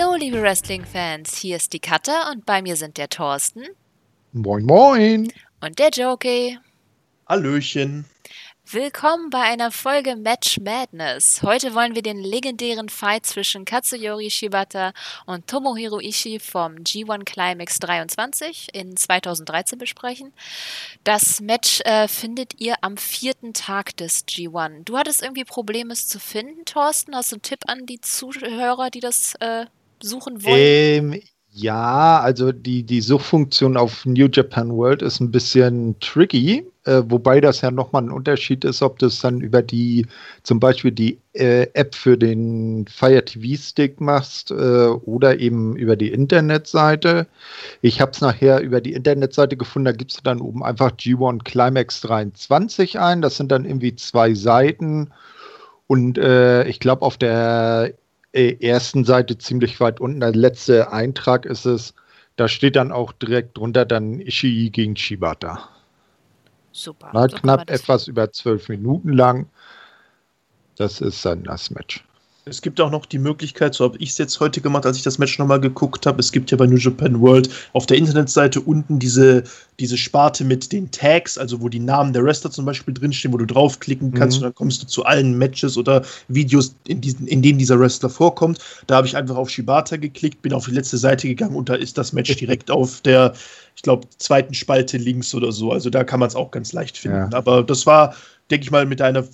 Hallo, liebe Wrestling-Fans. Hier ist die Katha und bei mir sind der Thorsten. Moin, moin. Und der Jokey. Hallöchen. Willkommen bei einer Folge Match Madness. Heute wollen wir den legendären Fight zwischen Katsuyori Shibata und Tomohiro Ishii vom G1 Climax 23 in 2013 besprechen. Das Match äh, findet ihr am vierten Tag des G1. Du hattest irgendwie Probleme, es zu finden, Thorsten? Hast du einen Tipp an die Zuhörer, die das äh, suchen wollen? Ähm, ja, also die, die Suchfunktion auf New Japan World ist ein bisschen tricky, äh, wobei das ja nochmal ein Unterschied ist, ob du es dann über die, zum Beispiel die äh, App für den Fire TV Stick machst äh, oder eben über die Internetseite. Ich habe es nachher über die Internetseite gefunden, da gibst du dann oben einfach G1 Climax 23 ein. Das sind dann irgendwie zwei Seiten. Und äh, ich glaube, auf der ersten Seite ziemlich weit unten, der letzte Eintrag ist es, da steht dann auch direkt drunter dann Ishii gegen Shibata. Super. Na, so knapp etwas über zwölf Minuten lang. Das ist dann das Match. Es gibt auch noch die Möglichkeit, so habe ich es jetzt heute gemacht, als ich das Match nochmal geguckt habe. Es gibt ja bei New Japan World auf der Internetseite unten diese, diese Sparte mit den Tags, also wo die Namen der Wrestler zum Beispiel drinstehen, wo du draufklicken kannst Mhm. und dann kommst du zu allen Matches oder Videos, in, diesen, in denen dieser Wrestler vorkommt. Da habe ich einfach auf Shibata geklickt, bin auf die letzte Seite gegangen und da ist das Match direkt auf der, ich glaube, zweiten Spalte links oder so. Also da kann man es auch ganz leicht finden. Ja. Aber das war, denke ich mal, mit deiner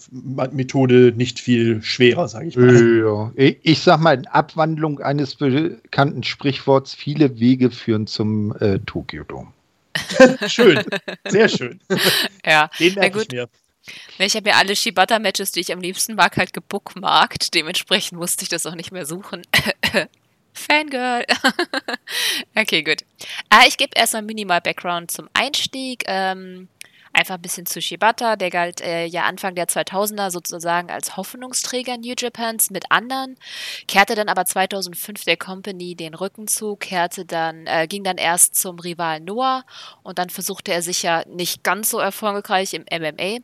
Methode nicht viel schwerer, sage ich mal. Ja. Ich, sag mal, in Abwandlung eines bekannten Sprichworts, viele Wege führen zum äh, Tokyo Dome. Schön, sehr schön. Ja, Den merke gut. ich mir. ich habe mir alle Shibata-Matches, die ich am liebsten mag, halt gebookmarkt. Dementsprechend musste ich das auch nicht mehr suchen. Fangirl. okay, gut. Äh, ich gebe erstmal minimal Background zum Einstieg. Ähm, einfach ein bisschen zu Shibata. Der galt äh, ja Anfang der 2000er sozusagen als Hoffnungsträger New Japans mit anderen. Kehrte dann aber 2005 der Company den Rücken zu, kehrte dann, äh, ging dann erst zum Rivalen Noah und dann versuchte er sich ja nicht ganz so erfolgreich im MMA.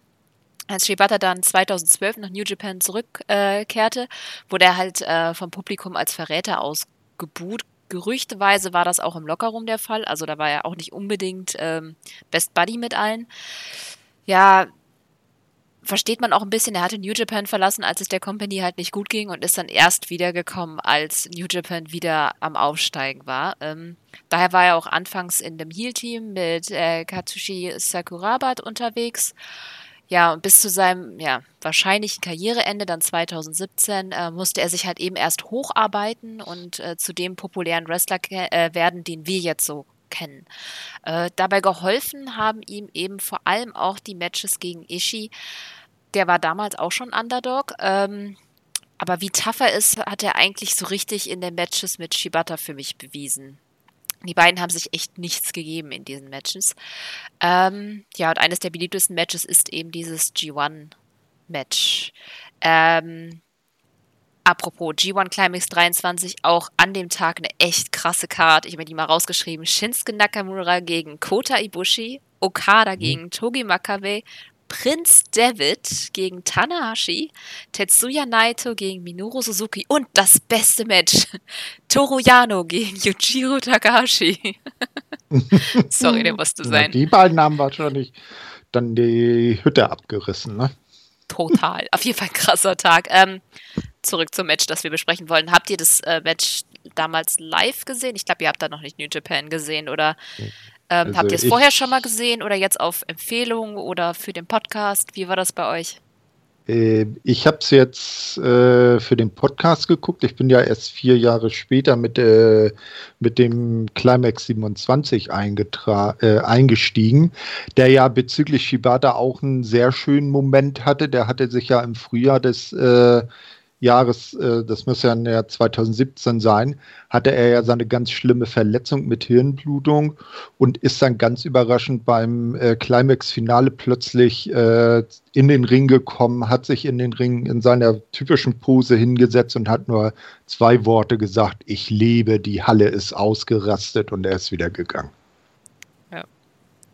Als Shibata dann 2012 nach New Japan zurückkehrte, wurde er halt äh, vom Publikum als Verräter ausgebuht. Gerüchteweise war das auch im Lockerroom der Fall, also da war er auch nicht unbedingt ähm, Best Buddy mit allen. Ja, versteht man auch ein bisschen, er hatte New Japan verlassen, als es der Company halt nicht gut ging und ist dann erst wiedergekommen, als New Japan wieder am Aufsteigen war. Ähm, daher war er auch anfangs in dem Heel-Team mit äh, Katsushi Sakurabat unterwegs. Ja, und bis zu seinem ja, wahrscheinlichen Karriereende, dann 2017, äh, musste er sich halt eben erst hocharbeiten und äh, zu dem populären Wrestler äh, werden, den wir jetzt so kennen. Äh, dabei geholfen haben ihm eben vor allem auch die Matches gegen Ishii. Der war damals auch schon Underdog. Ähm, aber wie tough er ist, hat er eigentlich so richtig in den Matches mit Shibata für mich bewiesen. Die beiden haben sich echt nichts gegeben in diesen Matches. Ähm, ja, und eines der beliebtesten Matches ist eben dieses G1-Match. Ähm, apropos G1 Climax 23, auch an dem Tag eine echt krasse Card. Ich habe mir die mal rausgeschrieben. Shinsuke Nakamura gegen Kota Ibushi, Okada gegen Togi Makabe, Prinz David gegen Tanahashi, Tetsuya Naito gegen Minoru Suzuki und das beste Match, Toru Yano gegen Yujiro Takahashi. Sorry, der musste Ja, sein. die beiden haben wahrscheinlich dann die Hütte abgerissen. Ne? Total. Auf jeden Fall ein krasser Tag. Ähm, zurück zum Match, das wir besprechen wollen. Habt ihr das äh, Match damals live gesehen? Ich glaube, ihr habt da noch nicht New Japan gesehen oder ähm, Also habt ihr es vorher schon mal gesehen oder jetzt auf Empfehlung oder für den Podcast? Wie war das bei euch? Äh, Ich habe es jetzt äh, für den Podcast geguckt. Ich bin ja erst vier Jahre später mit, äh, mit dem Climax 27 eingetra äh, eingestiegen, der ja bezüglich Shibata auch einen sehr schönen Moment hatte. Der hatte sich ja im Frühjahr des äh, Jahres, äh, das muss ja im Jahr 2017 sein, hatte er ja seine ganz schlimme Verletzung mit Hirnblutung und ist dann ganz überraschend beim äh, Climax-Finale plötzlich äh, in den Ring gekommen, hat sich in den Ring in seiner typischen Pose hingesetzt und hat nur zwei Worte gesagt, ich lebe, die Halle ist ausgerastet und er ist wieder gegangen. Ja.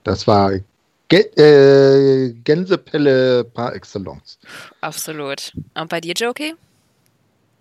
Das war Gänsepelle par excellence. Absolut. Und bei dir, Jokey?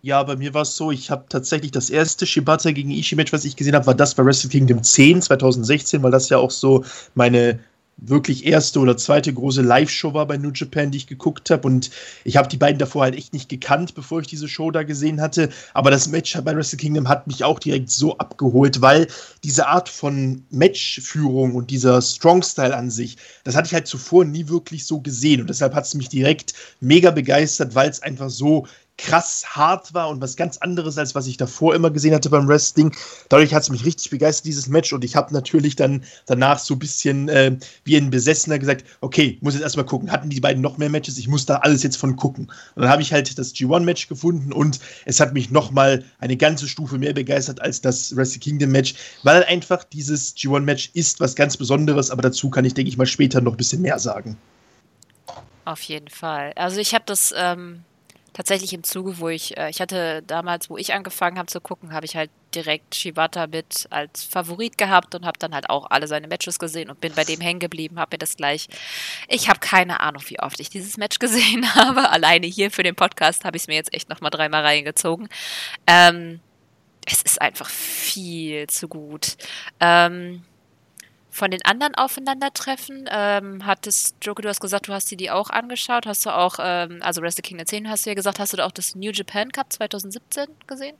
Ja, bei mir war es so, ich habe tatsächlich das erste Shibata gegen Ishii-Match, was ich gesehen habe, war das bei Wrestle Kingdom 10 2016, weil das ja auch so meine wirklich erste oder zweite große Live-Show war bei New Japan, die ich geguckt habe. Und ich habe die beiden davor halt echt nicht gekannt, bevor ich diese Show da gesehen hatte. Aber das Match bei Wrestle Kingdom hat mich auch direkt so abgeholt, weil diese Art von Matchführung und dieser Strong-Style an sich, das hatte ich halt zuvor nie wirklich so gesehen. Und deshalb hat es mich direkt mega begeistert, weil es einfach so krass hart war und was ganz anderes, als was ich davor immer gesehen hatte beim Wrestling. Dadurch hat es mich richtig begeistert, dieses Match. Und ich habe natürlich dann danach so ein bisschen äh, wie ein Besessener gesagt, okay, muss jetzt erstmal gucken, hatten die beiden noch mehr Matches? Ich muss da alles jetzt von gucken. Und dann habe ich halt das G1-Match gefunden und es hat mich nochmal eine ganze Stufe mehr begeistert als das Wrestle Kingdom-Match, weil einfach dieses G1-Match ist was ganz Besonderes, aber dazu kann ich, denke ich mal, später noch ein bisschen mehr sagen. Auf jeden Fall. Also ich habe das ähm, tatsächlich im Zuge, wo ich, äh, ich hatte damals, wo ich angefangen habe zu gucken, habe ich halt direkt Shibata mit als Favorit gehabt und habe dann halt auch alle seine Matches gesehen und bin bei dem hängen geblieben, habe mir das gleich. Ich habe keine Ahnung, wie oft ich dieses Match gesehen habe. Alleine hier für den Podcast habe ich es mir jetzt echt nochmal dreimal reingezogen. Ähm, es ist einfach viel zu gut. Ähm, von den anderen Aufeinandertreffen, ähm, hattest, Joker, du hast gesagt, du hast dir die auch angeschaut. Hast du auch, ähm, also Wrestle Kingdom 10 hast du ja gesagt, hast du da auch das New Japan Cup 2017 gesehen?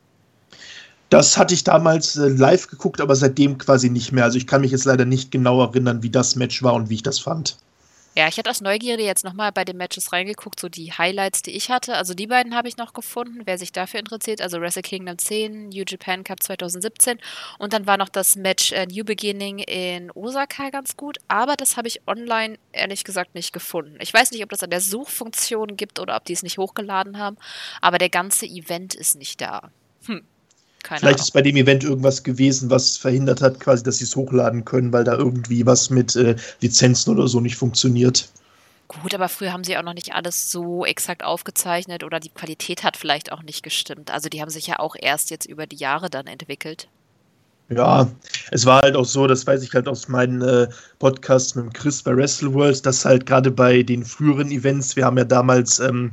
Das hatte ich damals äh, live geguckt, aber seitdem quasi nicht mehr. Also ich kann mich jetzt leider nicht genau erinnern, wie das Match war und wie ich das fand. Ja, ich hatte aus Neugierde jetzt nochmal bei den Matches reingeguckt, so die Highlights, die ich hatte. Also die beiden habe ich noch gefunden, wer sich dafür interessiert. Also Wrestle Kingdom 10, New Japan Cup 2017. Und dann war noch das Match äh, New Beginning in Osaka ganz gut. Aber das habe ich online ehrlich gesagt nicht gefunden. Ich weiß nicht, ob das an der Suchfunktion gibt oder ob die es nicht hochgeladen haben. Aber der ganze Event ist nicht da. Hm. Keine Vielleicht Ahnung. ist bei dem Event irgendwas gewesen, was verhindert hat, quasi, dass sie es hochladen können, weil da irgendwie was mit äh, Lizenzen oder so nicht funktioniert. Gut, aber früher haben sie auch noch nicht alles so exakt aufgezeichnet oder die Qualität hat vielleicht auch nicht gestimmt. Also die haben sich ja auch erst jetzt über die Jahre dann entwickelt. Ja, es war halt auch so, das weiß ich halt aus meinen äh, Podcasts mit Chris bei Wrestle World, dass halt gerade bei den früheren Events, wir haben ja damals ähm,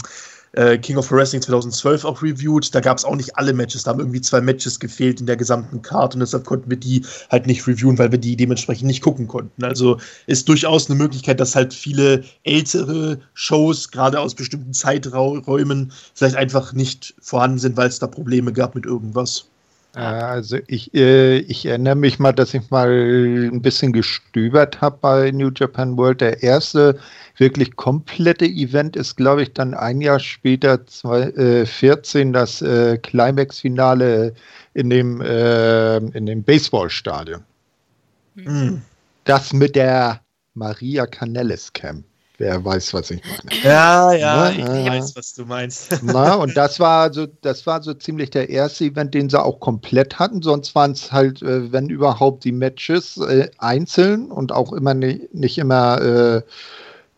äh, King of Wrestling 2012 auch reviewed. Da gab es auch nicht alle Matches. Da haben irgendwie zwei Matches gefehlt in der gesamten Card und deshalb konnten wir die halt nicht reviewen, weil wir die dementsprechend nicht gucken konnten. Also ist durchaus eine Möglichkeit, dass halt viele ältere Shows, gerade aus bestimmten Zeiträumen, vielleicht einfach nicht vorhanden sind, weil es da Probleme gab mit irgendwas. Also ich, äh, ich erinnere mich mal, dass ich mal ein bisschen gestöbert habe bei New Japan World. Der erste wirklich komplette Event ist, glaube ich, dann ein Jahr später, 2014, äh, das äh, Climax-Finale in dem, äh, in dem Baseballstadion. Mhm. Das mit der Maria Canellis Camp. Wer weiß, was ich meine. Ja, ja, ich, ich weiß, was du meinst. Na, und das war so, das war so ziemlich der erste Event, den sie auch komplett hatten. Sonst waren es halt, äh, wenn überhaupt, die Matches äh, einzeln und auch immer nicht, nicht immer äh,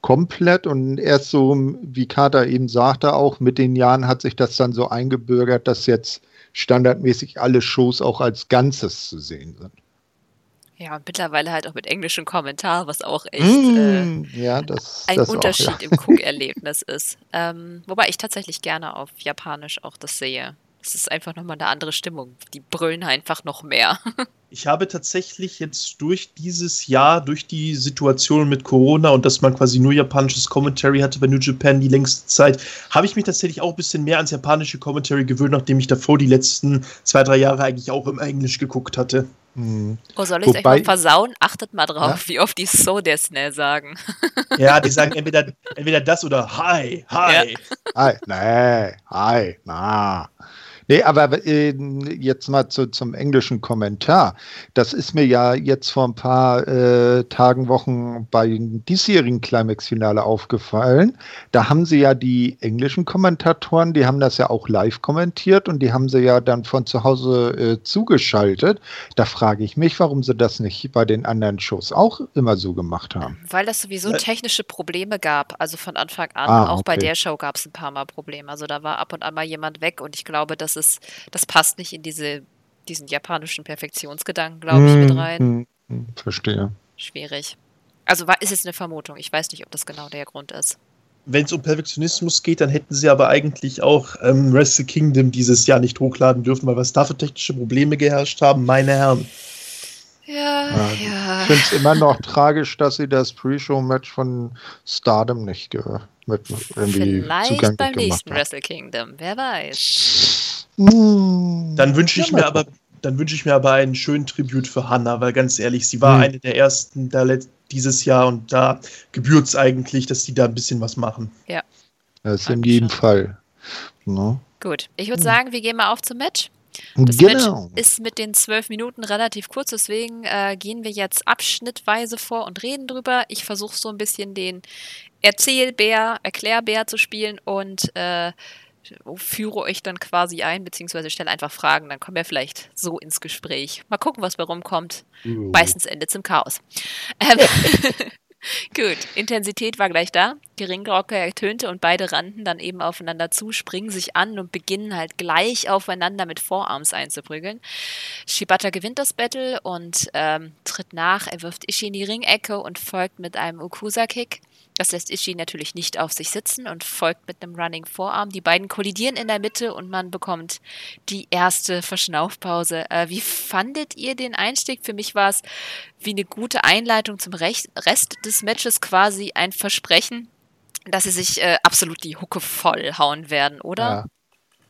komplett. Und erst so, wie Carter eben sagte, auch mit den Jahren hat sich das dann so eingebürgert, dass jetzt standardmäßig alle Shows auch als Ganzes zu sehen sind. Ja, und mittlerweile halt auch mit englischem Kommentar, was auch echt mm, äh, ja, das, ein das Unterschied auch, ja. im Guckerlebnis ist. Ähm, wobei ich tatsächlich gerne auf Japanisch auch das sehe. Es ist einfach nochmal eine andere Stimmung. Die brüllen einfach noch mehr. ich habe tatsächlich jetzt durch dieses Jahr, durch die Situation mit Corona und dass man quasi nur japanisches Commentary hatte bei New Japan die längste Zeit, habe ich mich tatsächlich auch ein bisschen mehr ans japanische Commentary gewöhnt, nachdem ich davor die letzten zwei, drei Jahre eigentlich auch im Englisch geguckt hatte. Hm. Oh, soll ich es euch mal versauen? Achtet mal drauf, ja? wie oft die so der Snell sagen. Ja, die sagen entweder, entweder das oder Hi, Hi. Ja. Hi, nee, Hi, na. Nee, aber äh, jetzt mal zu, zum englischen Kommentar. Das ist mir ja jetzt vor ein paar äh, Tagen, Wochen beim diesjährigen Climax-Finale aufgefallen. Da haben sie ja die englischen Kommentatoren, die haben das ja auch live kommentiert und die haben sie ja dann von zu Hause äh, zugeschaltet. Da frage ich mich, warum sie das nicht bei den anderen Shows auch immer so gemacht haben. Weil das sowieso technische Probleme gab. Also von Anfang an, ah, auch okay. bei der Show gab es ein paar Mal Probleme. Also da war ab und an mal jemand weg und ich glaube, dass ist, das passt nicht in diese, diesen japanischen Perfektionsgedanken, glaube ich, mit hm, rein. Hm, hm, verstehe. Schwierig. Also war, ist jetzt eine Vermutung. Ich weiß nicht, ob das genau der Grund ist. wenn es um Perfektionismus geht, dann hätten sie aber eigentlich auch ähm, Wrestle Kingdom dieses Jahr nicht hochladen dürfen, weil was da für technische Probleme geherrscht haben, meine Herren. Ja, Ja, ja. Ich finde es immer noch tragisch, dass sie das Pre-Show-Match von Stardom nicht mit irgendwie Vielleicht beim gemacht nächsten haben. Wrestle Kingdom, wer weiß. Hm. Dann wünsche ich Ja, mir aber, gucken. dann wünsche ich mir aber einen schönen Tribut für Hannah, weil ganz ehrlich, sie war Hm. eine der ersten da dieses Jahr und da gebührt es eigentlich, dass die da ein bisschen was machen. Das in Hab jedem schon. Fall. Ne? Gut, ich Hm. würde sagen, wir gehen mal auf zum Match. Das Genau. Match ist mit den zwölf Minuten relativ kurz, deswegen äh, gehen wir jetzt abschnittweise vor und reden drüber. Ich versuche so ein bisschen den Erzählbär, Erklärbär zu spielen und äh, führe euch dann quasi ein, beziehungsweise stelle einfach Fragen, dann kommen wir vielleicht so ins Gespräch. Mal gucken, was bei rumkommt. Meistens endet es im Chaos. Ähm, Gut, Intensität war gleich da. Die Ringglocke ertönte und beide rannten dann eben aufeinander zu, springen sich an und beginnen halt gleich aufeinander mit Vorarms einzuprügeln. Shibata gewinnt das Battle und ähm, tritt nach. Er wirft Ishii in die Ringecke und folgt mit einem Ukusa-Kick. Das lässt Ishii natürlich nicht auf sich sitzen und folgt mit einem Running Vorarm. Die beiden kollidieren in der Mitte und man bekommt die erste Verschnaufpause. Äh, wie fandet ihr den Einstieg? Für mich war es wie eine gute Einleitung zum Rech Rest des Matches quasi ein Versprechen, dass sie sich äh, absolut die Hucke vollhauen werden, oder? Ja.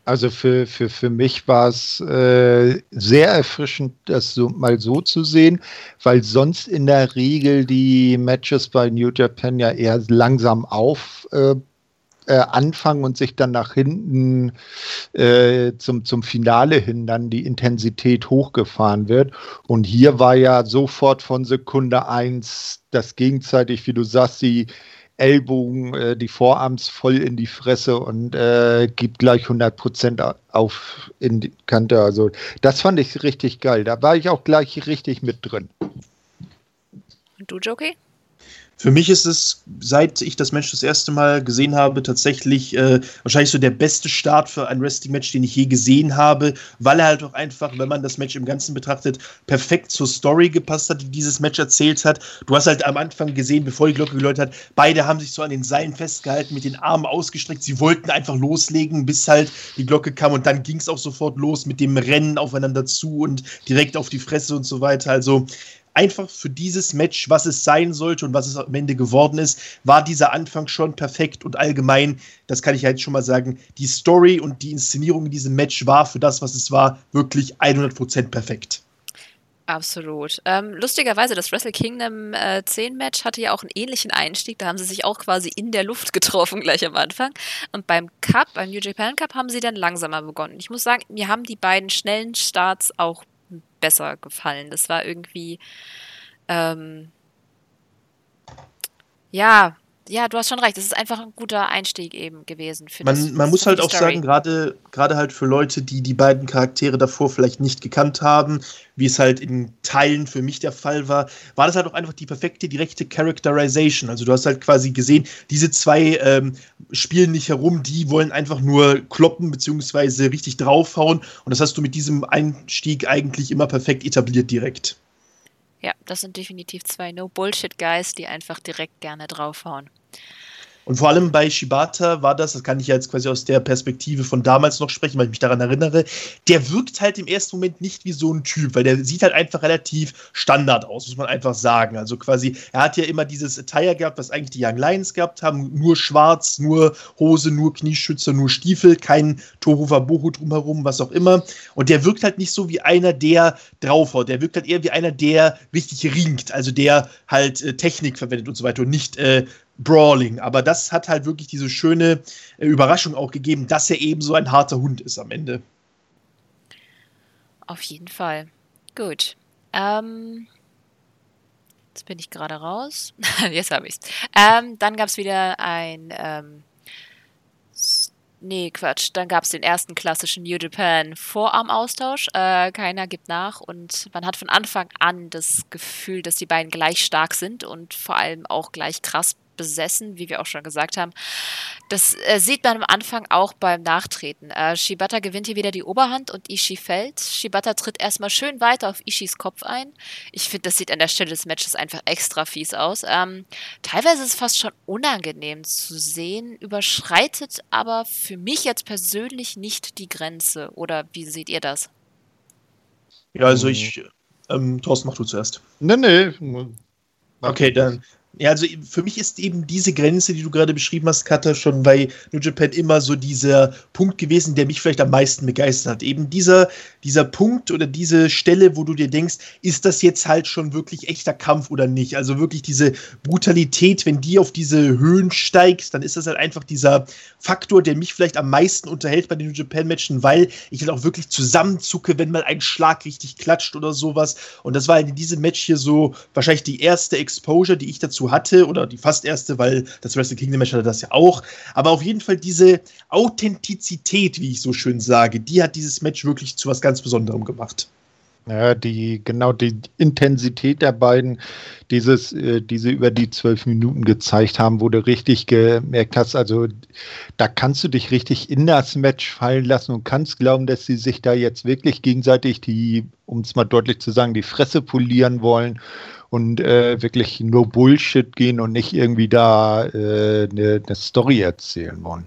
Also für, für, für mich war es äh, sehr erfrischend, das so, mal so zu sehen, weil sonst in der Regel die Matches bei New Japan ja eher langsam auf äh, äh, anfangen und sich dann nach hinten äh, zum, zum Finale hin dann die Intensität hochgefahren wird. Und hier war ja sofort von Sekunde eins das gegenseitig, wie du sagst, die Ellbogen, äh, die Vorarms voll in die Fresse und äh, gibt gleich 100 Prozent auf in die Kante. Also das fand ich richtig geil. Da war ich auch gleich richtig mit drin. Und du, Jockey? Für mich ist es, seit ich das Match das erste Mal gesehen habe, tatsächlich äh, wahrscheinlich so der beste Start für ein Wrestling-Match, den ich je gesehen habe, weil er halt auch einfach, wenn man das Match im Ganzen betrachtet, perfekt zur Story gepasst hat, die dieses Match erzählt hat. Du hast halt am Anfang gesehen, bevor die Glocke geläutet hat, beide haben sich so an den Seilen festgehalten, mit den Armen ausgestreckt. Sie wollten einfach loslegen, bis halt die Glocke kam und dann ging es auch sofort los mit dem Rennen aufeinander zu und direkt auf die Fresse und so weiter. Also einfach für dieses Match, was es sein sollte und was es am Ende geworden ist, war dieser Anfang schon perfekt und allgemein, das kann ich halt schon mal sagen, die Story und die Inszenierung in diesem Match war für das, was es war, wirklich 100% perfekt. Absolut. Ähm, lustigerweise, das Wrestle Kingdom äh, 10 Match hatte ja auch einen ähnlichen Einstieg. Da haben sie sich auch quasi in der Luft getroffen gleich am Anfang. Und beim Cup, beim New Japan Cup, haben sie dann langsamer begonnen. Ich muss sagen, mir haben die beiden schnellen Starts auch besser gefallen. Das war irgendwie, ähm, ja, ja, du hast schon recht. Das ist einfach ein guter Einstieg eben gewesen. Für das, Man, man muss halt auch Story. sagen, gerade gerade halt für Leute, die die beiden Charaktere davor vielleicht nicht gekannt haben, wie es halt in Teilen für mich der Fall war, war das halt auch einfach die perfekte direkte Characterization. Also du hast halt quasi gesehen, diese zwei ähm, spielen nicht herum, die wollen einfach nur kloppen beziehungsweise richtig draufhauen und das hast du mit diesem Einstieg eigentlich immer perfekt etabliert direkt. Ja, das sind definitiv zwei No-Bullshit-Guys, die einfach direkt gerne draufhauen. Und vor allem bei Shibata war das, das kann ich jetzt quasi aus der Perspektive von damals noch sprechen, weil ich mich daran erinnere, der wirkt halt im ersten Moment nicht wie so ein Typ, weil der sieht halt einfach relativ Standard aus, muss man einfach sagen. Also quasi, er hat ja immer dieses Attire gehabt, was eigentlich die Young Lions gehabt haben, nur schwarz, nur Hose, nur Knieschützer, nur Stiefel, kein Tohu Wabohu drumherum, was auch immer. Und der wirkt halt nicht so wie einer, der draufhaut. Der wirkt halt eher wie einer, der richtig ringt, also der halt äh, Technik verwendet und so weiter und nicht äh, Brawling. Aber das hat halt wirklich diese schöne äh, Überraschung auch gegeben, dass er eben so ein harter Hund ist am Ende. Auf jeden Fall. Gut. Ähm, jetzt bin ich gerade raus. jetzt habe ich's. Ähm, dann gab es wieder ein. Ähm, nee, Quatsch. Dann gab es den ersten klassischen New Japan Vorarmaustausch. Äh, keiner gibt nach und man hat von Anfang an das Gefühl, dass die beiden gleich stark sind und vor allem auch gleich krass besessen, wie wir auch schon gesagt haben. Das äh, sieht man am Anfang auch beim Nachtreten. Äh, Shibata gewinnt hier wieder die Oberhand und Ishii fällt. Shibata tritt erstmal schön weiter auf Ishis Kopf ein. Ich finde, das sieht an der Stelle des Matches einfach extra fies aus. Ähm, teilweise ist es fast schon unangenehm zu sehen, überschreitet aber für mich jetzt persönlich nicht die Grenze. Oder wie seht ihr das? Ja, also ich. Ähm, Thorsten, mach du zuerst. Nee, nee. Okay, dann, ja, also für mich ist eben diese Grenze, die du gerade beschrieben hast, Kata, schon bei New Japan immer so dieser Punkt gewesen, der mich vielleicht am meisten begeistert hat. Eben dieser, dieser Punkt oder diese Stelle, wo du dir denkst, ist das jetzt halt schon wirklich echter Kampf oder nicht? Also wirklich diese Brutalität, wenn die auf diese Höhen steigt, dann ist das halt einfach dieser Faktor, der mich vielleicht am meisten unterhält bei den New Japan Matchen, weil ich halt auch wirklich zusammenzucke, wenn mal ein Schlag richtig klatscht oder sowas. Und das war in diesem Match hier so wahrscheinlich die erste Exposure, die ich dazu hatte oder die fast erste, weil das Wrestle Kingdom Match hatte das ja auch. Aber auf jeden Fall diese Authentizität, wie ich so schön sage, die hat dieses Match wirklich zu was ganz Besonderem gemacht. Ja, die, genau die Intensität der beiden, dieses, äh, diese über die zwölf Minuten gezeigt haben, wo du richtig gemerkt hast, also da kannst du dich richtig in das Match fallen lassen und kannst glauben, dass sie sich da jetzt wirklich gegenseitig die, um es mal deutlich zu sagen, die Fresse polieren wollen und äh, wirklich nur Bullshit gehen und nicht irgendwie da eine äh, ne, Story erzählen wollen.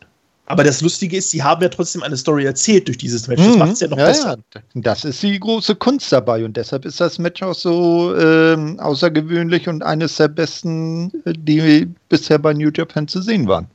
Aber das Lustige ist, sie haben ja trotzdem eine Story erzählt durch dieses Match. Das mhm. macht es ja noch ja, besser. Ja. Das ist die große Kunst dabei und deshalb ist das Match auch so ähm, außergewöhnlich und eines der besten, äh, die bisher bei New Japan zu sehen waren.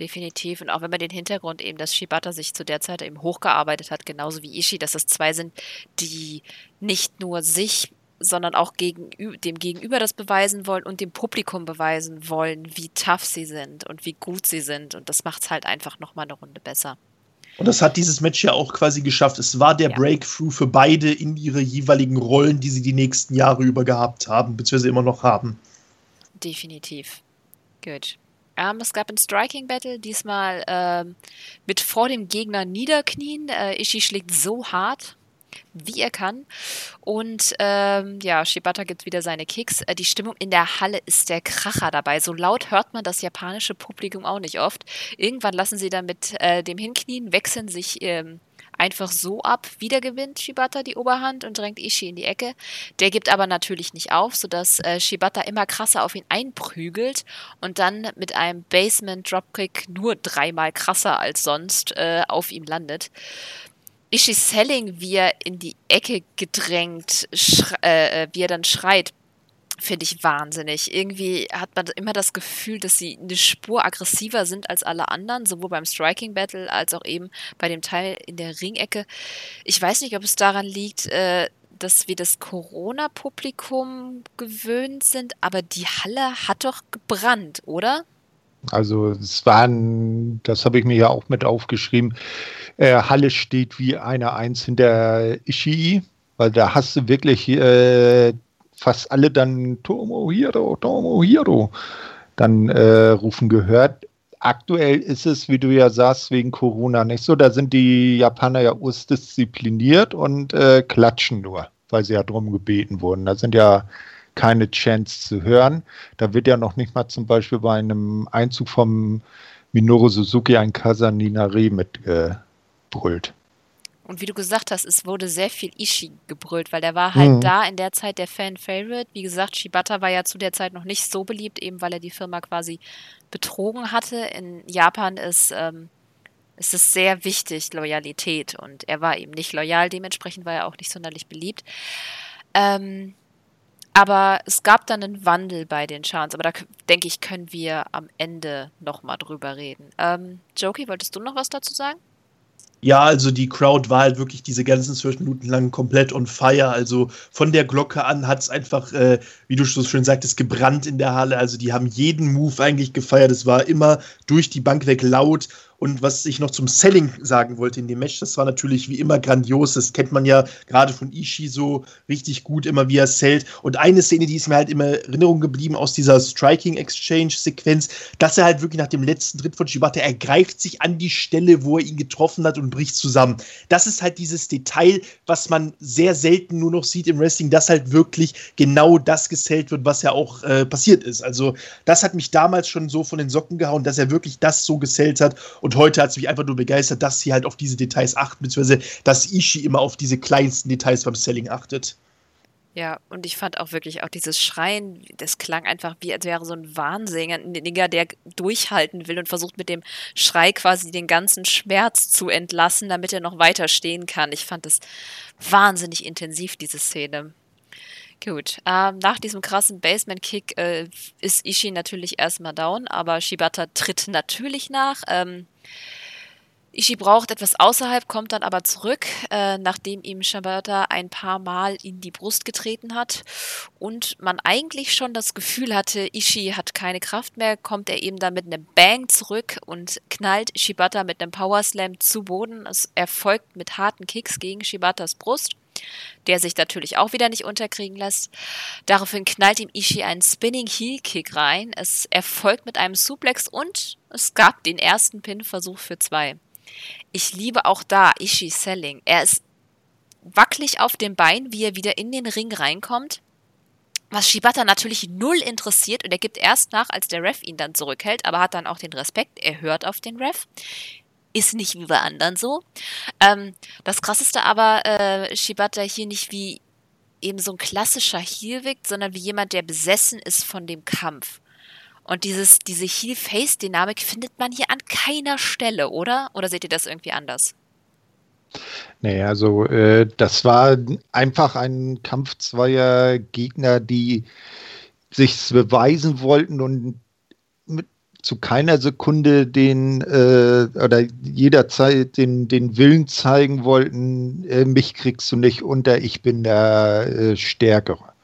Definitiv. Und auch wenn man den Hintergrund eben, dass Shibata sich zu der Zeit eben hochgearbeitet hat, genauso wie Ishii, dass es zwei sind, die nicht nur sich sondern auch gegen, dem Gegenüber das beweisen wollen und dem Publikum beweisen wollen, wie tough sie sind und wie gut sie sind. Und das macht es halt einfach nochmal eine Runde besser. Und das hat dieses Match ja auch quasi geschafft. Es war der ja. Breakthrough für beide in ihre jeweiligen Rollen, die sie die nächsten Jahre über gehabt haben, beziehungsweise immer noch haben. Definitiv. Gut. Ähm, es gab ein Striking Battle, diesmal ähm, mit vor dem Gegner niederknien. Äh, Ishii schlägt so hart, wie er kann. Und ähm, ja, Shibata gibt wieder seine Kicks. Äh, die Stimmung in der Halle ist der Kracher dabei. So laut hört man das japanische Publikum auch nicht oft. Irgendwann lassen sie dann mit äh, dem Hinknien, wechseln sich ähm, einfach so ab. Wieder gewinnt Shibata die Oberhand und drängt Ishii in die Ecke. Der gibt aber natürlich nicht auf, sodass äh, Shibata immer krasser auf ihn einprügelt und dann mit einem Basement Dropkick nur dreimal krasser als sonst äh, auf ihm landet. Ishii Selling, wie er in die Ecke gedrängt, äh, äh, wie er dann schreit, finde ich wahnsinnig. Irgendwie hat man immer das Gefühl, dass sie eine Spur aggressiver sind als alle anderen, sowohl beim Striking Battle als auch eben bei dem Teil in der Ringecke. Ich weiß nicht, ob es daran liegt, äh, dass wir das Corona-Publikum gewöhnt sind, aber die Halle hat doch gebrannt, oder? Also es waren, das habe ich mir ja auch mit aufgeschrieben, äh, Halle steht wie eine Eins hinter Ishii, weil da hast du wirklich äh, fast alle dann Tomohiro, Tomohiro dann äh, rufen gehört. Aktuell ist es, wie du ja sagst, wegen Corona nicht so. Da sind die Japaner ja diszipliniert und äh, klatschen nur, weil sie ja drum gebeten wurden. Da sind ja keine Chance zu hören. Da wird ja noch nicht mal zum Beispiel bei einem Einzug vom Minoru Suzuki ein Kasaninare mitgebrüllt. Und wie du gesagt hast, es wurde sehr viel Ishii gebrüllt, weil der war halt mhm. da in der Zeit der Fan-Favorite. Wie gesagt, Shibata war ja zu der Zeit noch nicht so beliebt, eben weil er die Firma quasi betrogen hatte. In Japan ist, ähm, ist es sehr wichtig, Loyalität. Und er war eben nicht loyal, dementsprechend war er auch nicht sonderlich beliebt. Ähm, aber es gab dann einen Wandel bei den Chants. Aber da denke ich, können wir am Ende nochmal drüber reden. Ähm, Jokey, wolltest du noch was dazu sagen? Ja, also die Crowd war halt wirklich diese ganzen zwölf Minuten lang komplett on fire. Also von der Glocke an hat es einfach, äh, wie du so schön sagtest, gebrannt in der Halle. Also die haben jeden Move eigentlich gefeiert. Es war immer durch die Bank weg laut Und was ich noch zum Selling sagen wollte in dem Match, das war natürlich wie immer grandios. Das kennt man ja gerade von Ishii so richtig gut, immer wie er sellt. Und eine Szene, die ist mir halt immer in Erinnerung geblieben aus dieser Striking Exchange Sequenz, dass er halt wirklich nach dem letzten Tritt von Shibata, er greift sich an die Stelle, wo er ihn getroffen hat und bricht zusammen. Das ist halt dieses Detail, was man sehr selten nur noch sieht im Wrestling, dass halt wirklich genau das gesellt wird, was ja auch äh, passiert ist. Also das hat mich damals schon so von den Socken gehauen, dass er wirklich das so gesellt hat und heute hat es mich einfach nur begeistert, dass sie halt auf diese Details achten, beziehungsweise dass Ishii immer auf diese kleinsten Details beim Selling achtet. Ja, und ich fand auch wirklich auch dieses Schreien, das klang einfach wie, als wäre so ein Wahnsinniger, der durchhalten will und versucht mit dem Schrei quasi den ganzen Schmerz zu entlassen, damit er noch weiter stehen kann. Ich fand das wahnsinnig intensiv, diese Szene. Gut, ähm, nach diesem krassen Basement-Kick äh, ist Ishii natürlich erstmal down, aber Shibata tritt natürlich nach. Ähm, Ishii braucht etwas außerhalb, kommt dann aber zurück, äh, nachdem ihm Shibata ein paar Mal in die Brust getreten hat und man eigentlich schon das Gefühl hatte, Ishii hat keine Kraft mehr, kommt er eben dann mit einem Bang zurück und knallt Shibata mit einem Powerslam zu Boden. Es erfolgt mit harten Kicks gegen Shibatas Brust der sich natürlich auch wieder nicht unterkriegen lässt. Daraufhin knallt ihm Ishii einen Spinning Heel Kick rein. Es erfolgt mit einem Suplex und es gab den ersten Pin-Versuch für zwei. Ich liebe auch da Ishii Selling. Er ist wackelig auf dem Bein, wie er wieder in den Ring reinkommt. Was Shibata natürlich null interessiert und er gibt erst nach, als der Ref ihn dann zurückhält, aber hat dann auch den Respekt, er hört auf den Ref ist nicht wie bei anderen so. Ähm, das krasseste aber, äh, Shibata hier nicht wie eben so ein klassischer Heel wirkt, sondern wie jemand, der besessen ist von dem Kampf. Und dieses, diese Heel-Face-Dynamik findet man hier an keiner Stelle, oder? Oder seht ihr das irgendwie anders? Nee, also äh, das war einfach ein Kampf zweier Gegner, die sich beweisen wollten und zu keiner Sekunde den äh, oder jederzeit den, den Willen zeigen wollten, äh, mich kriegst du nicht unter, ich bin der äh, Stärkere.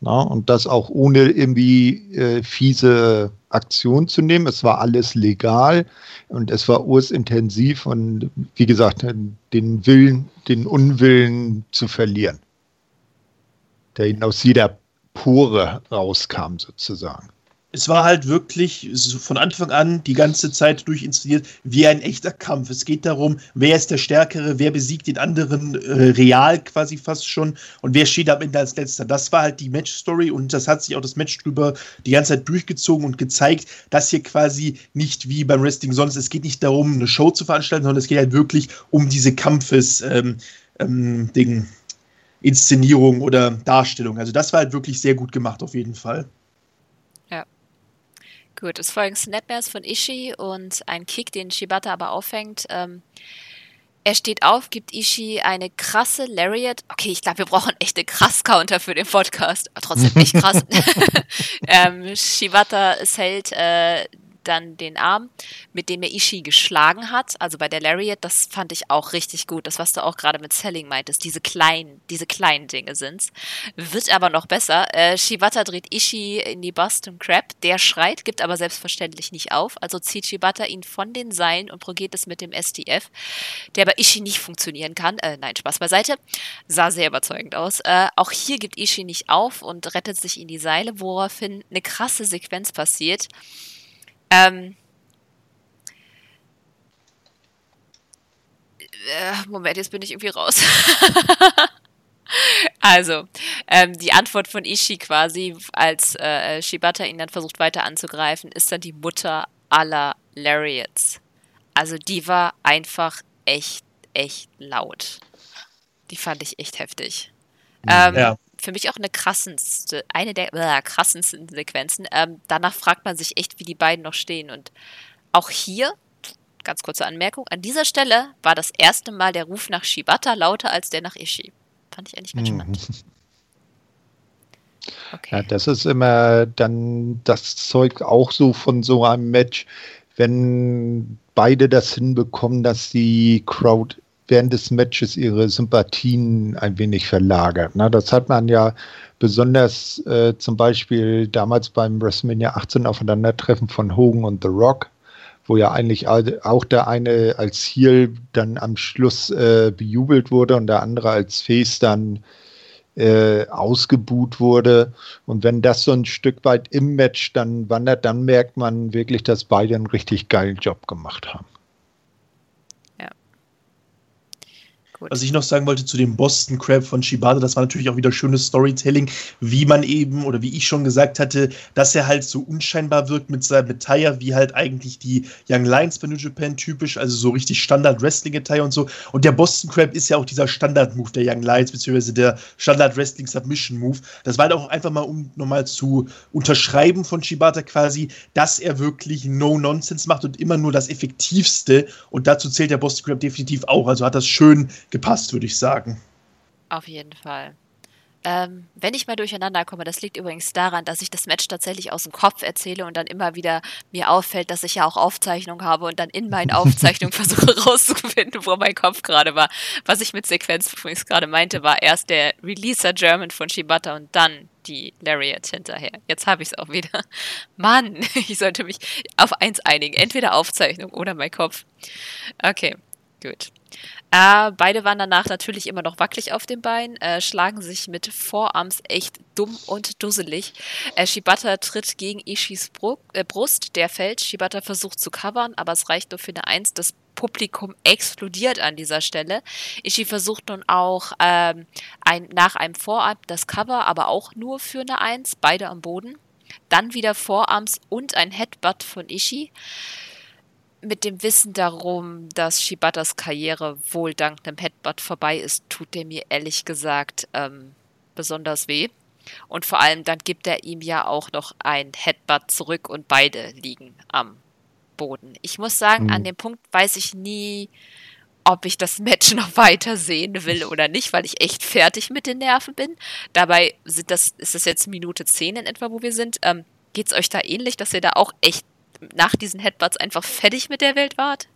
Na, und das auch ohne irgendwie äh, fiese Aktion zu nehmen. Es war alles legal und es war ursintensiv und wie gesagt, den Willen, den Unwillen zu verlieren, der ihnen aus jeder Pore rauskam sozusagen es war halt wirklich von Anfang an die ganze Zeit durchinszeniert wie ein echter Kampf. Es geht darum, wer ist der Stärkere, wer besiegt den anderen äh, real quasi fast schon und wer steht am Ende als letzter. Das war halt die Match-Story und das hat sich auch das Match drüber die ganze Zeit durchgezogen und gezeigt, dass hier quasi nicht wie beim Wrestling sonst, es geht nicht darum, eine Show zu veranstalten, sondern es geht halt wirklich um diese Kampfes- ähm, ähm, Inszenierung oder Darstellung. Also das war halt wirklich sehr gut gemacht auf jeden Fall. Gut, es folgen Snapmares von Ishii und ein Kick, den Shibata aber auffängt. Ähm, er steht auf, gibt Ishii eine krasse Lariat. Okay, ich glaube, wir brauchen echte Krass-Counter für den Podcast. Aber trotzdem nicht krass. ähm, Shibata hält äh, dann den Arm, mit dem er Ishii geschlagen hat. Also bei der Lariat, das fand ich auch richtig gut. Das, was du auch gerade mit Selling meintest. Diese kleinen, diese kleinen Dinge sind's. Wird aber noch besser. Äh, Shibata dreht Ishii in die Boston Crab. Der schreit, gibt aber selbstverständlich nicht auf. Also zieht Shibata ihn von den Seilen und probiert es mit dem STF, der bei Ishii nicht funktionieren kann. Äh, nein, Spaß beiseite. Sah sehr überzeugend aus. Äh, auch hier gibt Ishii nicht auf und rettet sich in die Seile, woraufhin eine krasse Sequenz passiert. Ähm, äh, Moment, jetzt bin ich irgendwie raus. also, ähm, die Antwort von Ishii quasi, als äh, Shibata ihn dann versucht weiter anzugreifen, ist dann die Mutter aller Lariats. Also die war einfach echt, echt laut. Die fand ich echt heftig. Ähm, ja für mich auch eine krassenste, eine der äh, krassensten Sequenzen. Ähm, danach fragt man sich echt, wie die beiden noch stehen. Und auch hier, ganz kurze Anmerkung, an dieser Stelle war das erste Mal der Ruf nach Shibata lauter als der nach Ishii. Fand ich eigentlich ganz mhm. spannend. Okay. Ja, das ist immer dann das Zeug auch so von so einem Match, wenn beide das hinbekommen, dass die Crowd während des Matches ihre Sympathien ein wenig verlagert. Ne? Das hat man ja besonders äh, zum Beispiel damals beim WrestleMania 18 Aufeinandertreffen von Hogan und The Rock, wo ja eigentlich auch der eine als Heel dann am Schluss äh, bejubelt wurde und der andere als Face dann äh, ausgebuht wurde. Und wenn das so ein Stück weit im Match dann wandert, dann merkt man wirklich, dass beide einen richtig geilen Job gemacht haben. Gut. Was ich noch sagen wollte zu dem Boston Crab von Shibata, das war natürlich auch wieder schönes Storytelling, wie man eben, oder wie ich schon gesagt hatte, dass er halt so unscheinbar wirkt mit seinem Attire, wie halt eigentlich die Young Lions bei New Japan typisch, also so richtig Standard Wrestling Attire und so. Und der Boston Crab ist ja auch dieser Standard Move der Young Lions, beziehungsweise der Standard Wrestling Submission Move. Das war halt auch einfach mal, um nochmal zu unterschreiben von Shibata quasi, dass er wirklich No Nonsense macht und immer nur das Effektivste. Und dazu zählt der Boston Crab definitiv auch. Also hat das schön gepasst, würde ich sagen. Auf jeden Fall. Ähm, wenn ich mal durcheinander komme, das liegt übrigens daran, dass ich das Match tatsächlich aus dem Kopf erzähle und dann immer wieder mir auffällt, dass ich ja auch Aufzeichnungen habe und dann in meinen Aufzeichnungen versuche rauszufinden, wo mein Kopf gerade war. Was ich mit Sequenz übrigens gerade meinte, war erst der Releaser German von Shibata und dann die Lariat hinterher. Jetzt habe ich es auch wieder. Mann, ich sollte mich auf eins einigen. Entweder Aufzeichnung oder mein Kopf. Okay, gut. Äh, beide waren danach natürlich immer noch wackelig auf den Beinen, äh, schlagen sich mit Vorarms echt dumm und dusselig. Äh, Shibata tritt gegen Ishis Bru äh, Brust, der fällt. Shibata versucht zu covern, aber es reicht nur für eine Eins. Das Publikum explodiert an dieser Stelle. Ishii versucht nun auch ähm, ein, nach einem Vorarm das Cover, aber auch nur für eine Eins, beide am Boden. Dann wieder Vorarms und ein Headbutt von Ishii mit dem Wissen darum, dass Shibatas Karriere wohl dank einem Headbutt vorbei ist, tut der mir ehrlich gesagt ähm, besonders weh. Und vor allem dann gibt er ihm ja auch noch ein Headbutt zurück und beide liegen am Boden. Ich muss sagen, mhm. an dem Punkt weiß ich nie, ob ich das Match noch weiter sehen will oder nicht, weil ich echt fertig mit den Nerven bin. Dabei sind das, ist das jetzt Minute 10 in etwa, wo wir sind. Ähm, Geht es euch da ähnlich, dass ihr da auch echt nach diesen Headbutts einfach fertig mit der Welt wart?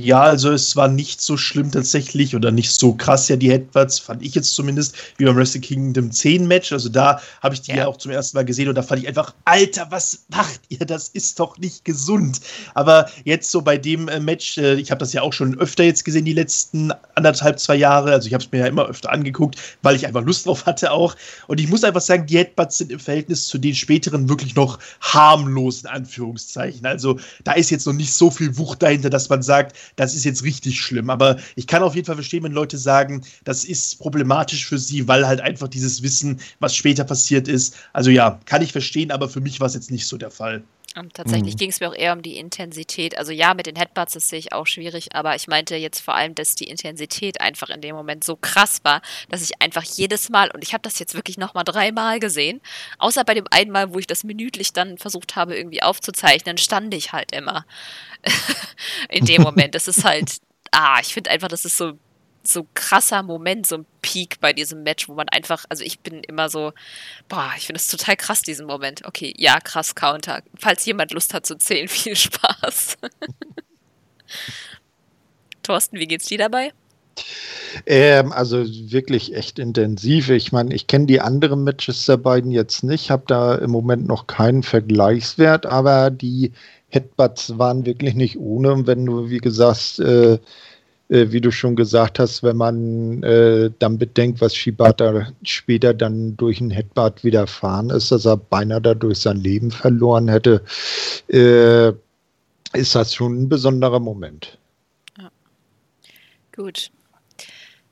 Ja, also es war nicht so schlimm tatsächlich oder nicht so krass ja die Headbutts, fand ich jetzt zumindest, wie beim Wrestle Kingdom 10 Match. Also da habe ich die ja. ja. auch zum ersten Mal gesehen und da fand ich einfach, Alter, was macht ihr? Das ist doch nicht gesund. Aber jetzt so bei dem äh, Match, äh, ich habe das ja auch schon öfter jetzt gesehen, die letzten anderthalb, zwei Jahre. Also ich habe es mir ja immer öfter angeguckt, weil ich einfach Lust drauf hatte auch. Und ich muss einfach sagen, die Headbutts sind im Verhältnis zu den späteren wirklich noch harmlos, in Anführungszeichen. Also da ist jetzt noch nicht so viel Wucht dahinter, dass man sagt, das ist jetzt richtig schlimm. Aber ich kann auf jeden Fall verstehen, wenn Leute sagen, das ist problematisch für sie, weil halt einfach dieses Wissen, was später passiert ist. Also ja, kann ich verstehen, aber für mich war es jetzt nicht so der Fall. Und tatsächlich mhm. ging es mir auch eher um die Intensität. Also ja, mit den Headbutts, das sehe ich auch schwierig, aber ich meinte jetzt vor allem, dass die Intensität einfach in dem Moment so krass war, dass ich einfach jedes Mal, und ich habe das jetzt wirklich nochmal dreimal gesehen, außer bei dem einen Mal, wo ich das minütlich dann versucht habe, irgendwie aufzuzeichnen, stand ich halt immer. in dem Moment. Das ist halt, ah, ich finde einfach, das ist so so krasser Moment, so ein Peak bei diesem Match, wo man einfach, also ich bin immer so, boah, ich finde es total krass, diesen Moment. Okay, ja, krass Counter. Falls jemand Lust hat zu zählen, viel Spaß. Thorsten, wie geht's dir dabei? Ähm, also wirklich echt intensiv. Ich meine, ich kenne die anderen Matches der beiden jetzt nicht, habe da im Moment noch keinen Vergleichswert, aber die Headbutts waren wirklich nicht ohne. Und wenn du, wie gesagt, äh, wie du schon gesagt hast, wenn man äh, dann bedenkt, was Shibata später dann durch ein Headbutt widerfahren ist, dass er beinahe dadurch sein Leben verloren hätte, äh, ist das schon ein besonderer Moment. Ja. Gut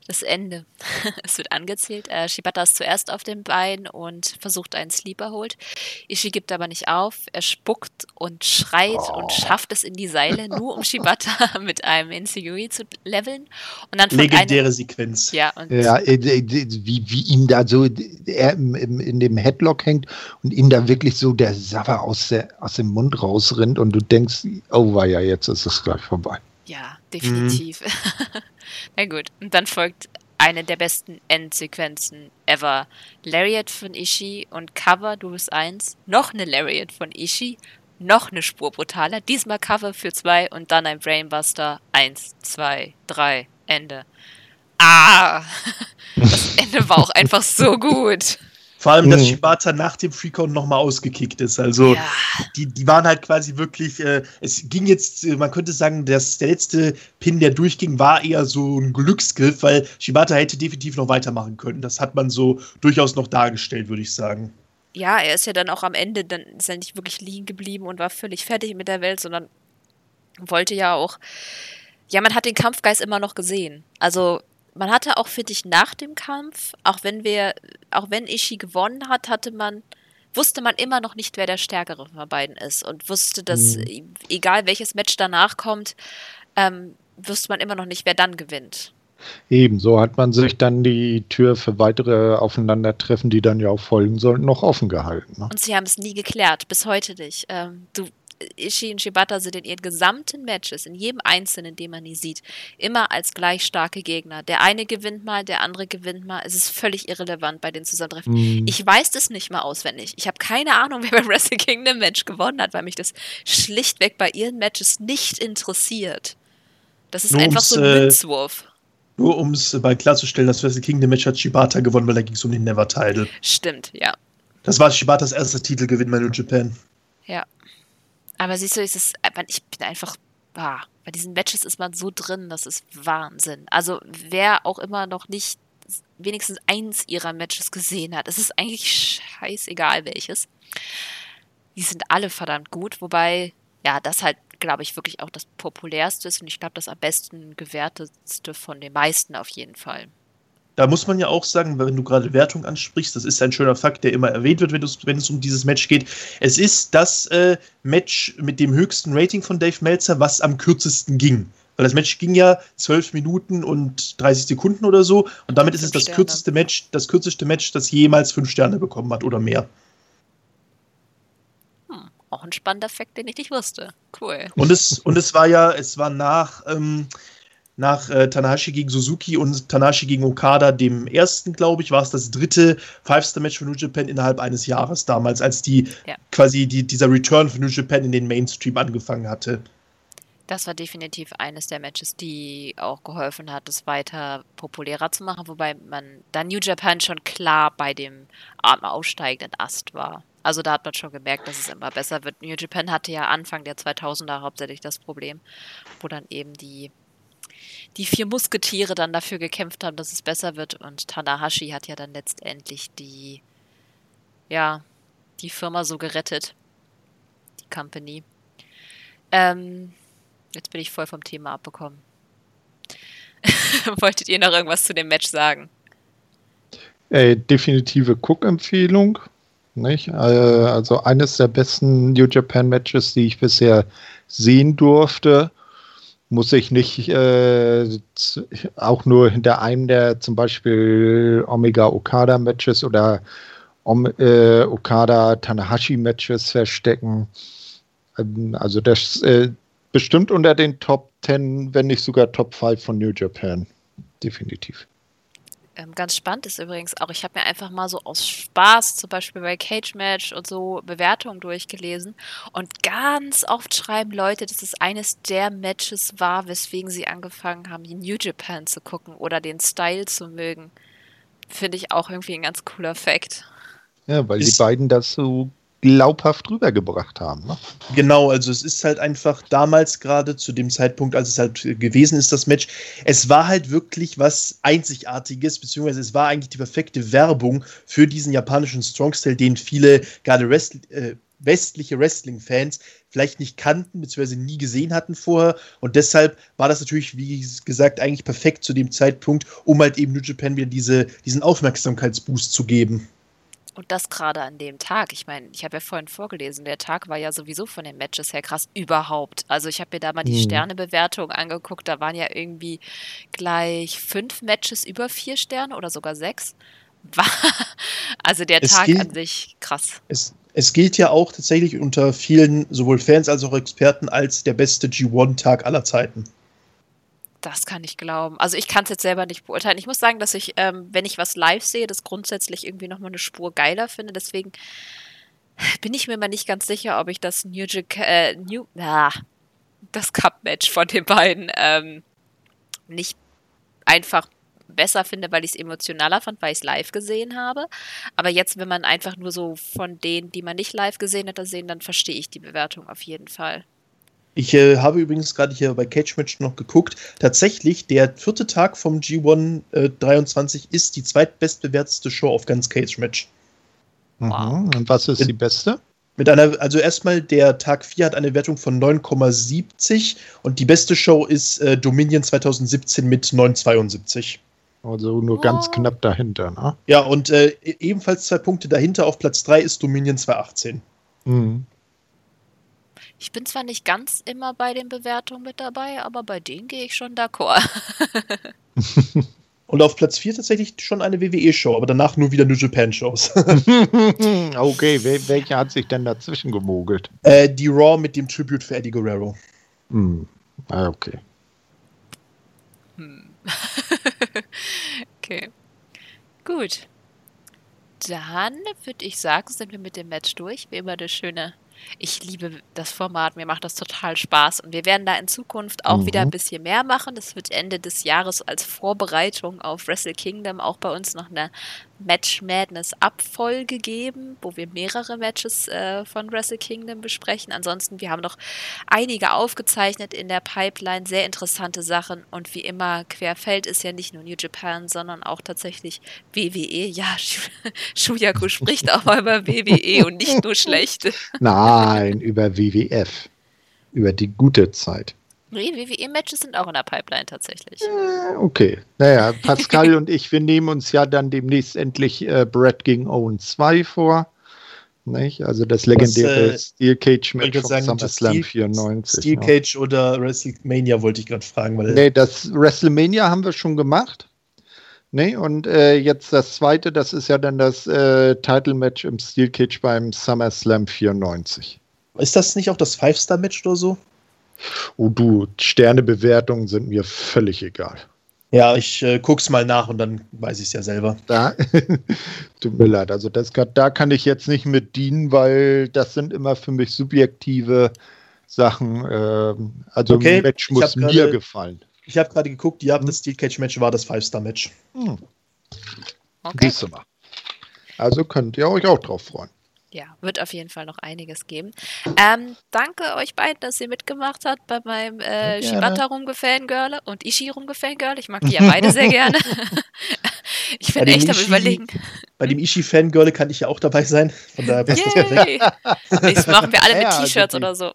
das Ende. es wird angezählt. Äh, Shibata ist zuerst auf dem Bein und versucht einen Sleeper holt. Ishii gibt aber nicht auf. Er spuckt und schreit oh. und schafft es in die Seile, nur um Shibata mit einem Inseguri zu leveln. Und dann Legendäre einem, Sequenz. Ja, ja äh, wie, wie ihm da so er im, im, in dem Headlock hängt und ihm da wirklich so der Sabber aus, der, aus dem Mund rausrinnt und du denkst, oh war ja, jetzt ist es gleich vorbei. Ja, definitiv. Mhm. Na gut, und dann folgt eine der besten Endsequenzen ever. Lariat von Ishii und Cover, du bist eins. Noch eine Lariat von Ishii. Noch eine Spur brutaler. Diesmal Cover für zwei und dann ein Brainbuster. Eins, zwei, drei, Ende. Ah! Das Ende war auch einfach so gut Vor allem, dass mhm. Shibata nach dem Freecount nochmal ausgekickt ist. Also, ja. die, die waren halt quasi wirklich, äh, es ging jetzt, äh, man könnte sagen, dass der letzte Pin, der durchging, war eher so ein Glücksgriff, weil Shibata hätte definitiv noch weitermachen können. Das hat man so durchaus noch dargestellt, würde ich sagen. Ja, er ist ja dann auch am Ende, dann ist er nicht wirklich liegen geblieben und war völlig fertig mit der Welt, sondern wollte ja auch, ja, man hat den Kampfgeist immer noch gesehen. Also, man hatte auch, finde ich, nach dem Kampf, auch wenn wir, auch wenn Ishii gewonnen hat, hatte man, wusste man immer noch nicht, wer der Stärkere von beiden ist und wusste, dass mhm. egal welches Match danach kommt, ähm, wusste man immer noch nicht, wer dann gewinnt. Ebenso hat man sich dann die Tür für weitere Aufeinandertreffen, die dann ja auch folgen sollten, noch offen gehalten. Ne? Und sie haben es nie geklärt, bis heute nicht. Ähm, du Ishii und Shibata sind in ihren gesamten Matches, in jedem einzelnen, den man nie sieht, immer als gleich starke Gegner. Der eine gewinnt mal, der andere gewinnt mal. Es ist völlig irrelevant bei den Zusammentreffen. Mm. Ich weiß das nicht mal auswendig. Ich habe keine Ahnung, wer beim Wrestle Kingdom Match gewonnen hat, weil mich das schlichtweg bei ihren Matches nicht interessiert. Das ist Nur einfach so ein äh, Münzwurf. Nur um es mal klarzustellen, das Wrestle Kingdom Match hat Shibata gewonnen, weil da ging es um den Never Title. Stimmt, ja. Das war Shibatas erster Titelgewinn bei New Japan. Ja. Aber siehst du, ist es, ich bin einfach, ah, bei diesen Matches ist man so drin, das ist Wahnsinn. Also wer auch immer noch nicht wenigstens eins ihrer Matches gesehen hat, es ist eigentlich scheißegal welches. Die sind alle verdammt gut, wobei, ja, das halt, glaube ich, wirklich auch das populärste ist und ich glaube, das am besten gewertetste von den meisten auf jeden Fall da muss man ja auch sagen, wenn du gerade Wertung ansprichst, das ist ein schöner Fakt, der immer erwähnt wird, wenn, wenn es um dieses Match geht. Es ist das äh, Match mit dem höchsten Rating von Dave Meltzer, was am kürzesten ging. Weil das Match ging ja 12 Minuten und 30 Sekunden oder so. Und damit ist es das Sterne. kürzeste Match, das kürzeste Match, das jemals fünf Sterne bekommen hat oder mehr. Hm, auch ein spannender Fakt, den ich nicht wusste. Cool. Und es, und es war ja, es war nach. Ähm, nach äh, Tanahashi gegen Suzuki und Tanahashi gegen Okada, dem ersten, glaube ich, war es das dritte Five-Star-Match für New Japan innerhalb eines Jahres damals, als die ja. quasi die, dieser Return für New Japan in den Mainstream angefangen hatte. Das war definitiv eines der Matches, die auch geholfen hat, es weiter populärer zu machen, wobei man da New Japan schon klar bei dem aufsteigenden Ast war. Also da hat man schon gemerkt, dass es immer besser wird. New Japan hatte ja Anfang der 2000er hauptsächlich das Problem, wo dann eben die die vier Musketiere dann dafür gekämpft haben, dass es besser wird. Und Tanahashi hat ja dann letztendlich die, ja, die Firma so gerettet. Die Company. Ähm, jetzt bin ich voll vom Thema abbekommen. Wolltet ihr noch irgendwas zu dem Match sagen? Äh, definitive Cook-Empfehlung. Nicht? Äh, also eines der besten New Japan Matches, die ich bisher sehen durfte muss ich nicht äh, auch nur hinter einem der zum Beispiel Omega Okada Matches oder Om, äh, Okada Tanahashi Matches verstecken. Ähm, also das äh, bestimmt unter den Top 10, wenn nicht sogar Top 5 von New Japan. Definitiv. Ähm, ganz spannend ist übrigens auch, ich habe mir einfach mal so aus Spaß, zum Beispiel bei Cage Match und so Bewertungen durchgelesen. Und ganz oft schreiben Leute, dass es eines der Matches war, weswegen sie angefangen haben, die New Japan zu gucken oder den Style zu mögen. Finde ich auch irgendwie ein ganz cooler Fakt. Ja, weil ist die beiden das so glaubhaft rübergebracht haben. Ne? Genau, also es ist halt einfach damals gerade zu dem Zeitpunkt, als es halt gewesen ist, das Match, es war halt wirklich was Einzigartiges, beziehungsweise es war eigentlich die perfekte Werbung für diesen japanischen Strong-Style, den viele gerade Wrestl äh, westliche Wrestling-Fans vielleicht nicht kannten, beziehungsweise nie gesehen hatten vorher. Und deshalb war das natürlich, wie gesagt, eigentlich perfekt zu dem Zeitpunkt, um halt eben New Japan wieder diese, diesen Aufmerksamkeitsboost zu geben. Und das gerade an dem Tag. Ich meine, ich habe ja vorhin vorgelesen, der Tag war ja sowieso von den Matches her krass überhaupt. Also ich habe mir da mal die mhm. Sternebewertung angeguckt. Da waren ja irgendwie gleich fünf Matches über vier Sterne oder sogar sechs. Also der es Tag gilt, an sich krass. Es, es gilt ja auch tatsächlich unter vielen, sowohl Fans als auch Experten, als der beste G1-Tag aller Zeiten. Das kann ich glauben. Also ich kann es jetzt selber nicht beurteilen. Ich muss sagen, dass ich, ähm, wenn ich was live sehe, das grundsätzlich irgendwie nochmal eine Spur geiler finde. Deswegen bin ich mir mal nicht ganz sicher, ob ich das New, äh, New ah, das Cup-Match von den beiden ähm, nicht einfach besser finde, weil ich es emotionaler fand, weil ich es live gesehen habe. Aber jetzt, wenn man einfach nur so von denen, die man nicht live gesehen hat, sehen, dann verstehe ich die Bewertung auf jeden Fall. Ich äh, habe übrigens gerade hier bei Cage Match noch geguckt. Tatsächlich, der vierte Tag vom G1 äh, 23 ist die zweitbestbewertete Show auf ganz Cage Match. Wow. Mhm. Und was ist die beste? Mit einer, also erstmal der Tag 4 hat eine Wertung von 9,70 und die beste Show ist äh, Dominion 2017 mit 9,72. Also nur oh. ganz knapp dahinter, ne? Ja, und äh, e-, ebenfalls zwei Punkte dahinter auf Platz 3 ist Dominion 2018. Mhm. Ich bin zwar nicht ganz immer bei den Bewertungen mit dabei, aber bei denen gehe ich schon d'accord. Und auf Platz 4 tatsächlich schon eine WWE-Show, aber danach nur wieder New Japan-Shows. okay, welche hat sich denn dazwischen gemogelt? Äh, die Raw mit dem Tribute für Eddie Guerrero. Hm. Ah, okay. Hm. okay. Gut. Dann würde ich sagen, sind wir mit dem Match durch. Wie immer das schöne ich liebe das Format, mir macht das total Spaß und wir werden da in Zukunft auch mhm. wieder ein bisschen mehr machen. Das wird Ende des Jahres als Vorbereitung auf Wrestle Kingdom auch bei uns noch eine Match Madness Abfolge geben, wo wir mehrere Matches äh, von Wrestle Kingdom besprechen. Ansonsten, wir haben noch einige aufgezeichnet in der Pipeline, sehr interessante Sachen und wie immer, Querfeld ist ja nicht nur New Japan, sondern auch tatsächlich WWE. Ja, Shuyaku spricht auch mal über WWE und nicht nur schlechte. Nein, über WWF. Über die gute Zeit. Nee, WWE-Matches sind auch in der Pipeline tatsächlich. Äh, okay. Naja, Pascal und ich, wir nehmen uns ja dann demnächst endlich äh, Brett gegen Owen 2 vor. Nicht? Also das legendäre äh, Steel Cage Match von SummerSlam 94. Steel ja. Cage oder WrestleMania wollte ich gerade fragen. Weil nee, das WrestleMania haben wir schon gemacht. Nee, und äh, jetzt das zweite, das ist ja dann das äh, Title Match im Steel Cage beim SummerSlam 94. Ist das nicht auch das Five-Star-Match oder so? Oh du, Sternebewertungen sind mir völlig egal. Ja, ich äh, guck's mal nach und dann weiß ich es ja selber. Da, tut mir leid. Also das, da kann ich jetzt nicht mit dienen, weil das sind immer für mich subjektive Sachen. Äh, also okay, ein Match muss mir grade, gefallen. Ich habe gerade geguckt, ja, hm. das Steel Cage Match war das Five-Star-Match. Hm. Okay. Also könnt ihr euch auch drauf freuen ja, wird auf jeden Fall noch einiges geben. Ähm, danke euch beiden, dass ihr mitgemacht habt bei meinem äh, Shibata rumgefangirle und Ishi rumgefangirle. Ich mag die ja beide sehr gerne. ich bin echt am überlegen. Bei dem Ishi-Fangirl kann ich ja auch dabei sein. Von daher passt Yay. das machen wir alle mit ja, T-Shirts also oder so.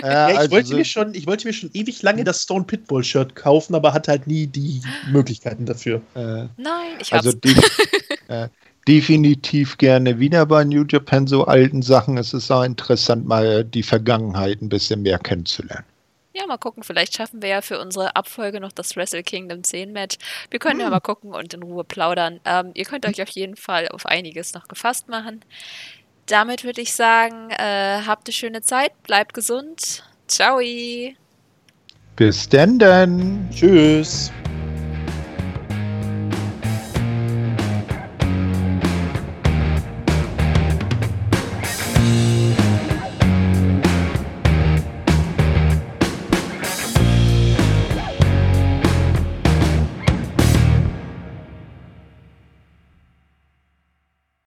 ja, ich, also wollte mir schon, ich wollte mir schon ewig lange das Stone Pitbull-Shirt kaufen, aber hatte halt nie die Möglichkeiten dafür. Äh, Nein, ich also hab's. Also die, äh, definitiv gerne wieder bei New Japan so alten Sachen. Es ist auch interessant, mal die Vergangenheit ein bisschen mehr kennenzulernen. Ja, mal gucken, vielleicht schaffen wir ja für unsere Abfolge noch das Wrestle Kingdom 10 Match. Wir können hm. ja mal gucken und in Ruhe plaudern. Ähm, ihr könnt euch auf jeden Fall auf einiges noch gefasst machen. Damit würde ich sagen, äh, habt eine schöne Zeit, bleibt gesund. Ciao. Bis denn dann. Tschüss.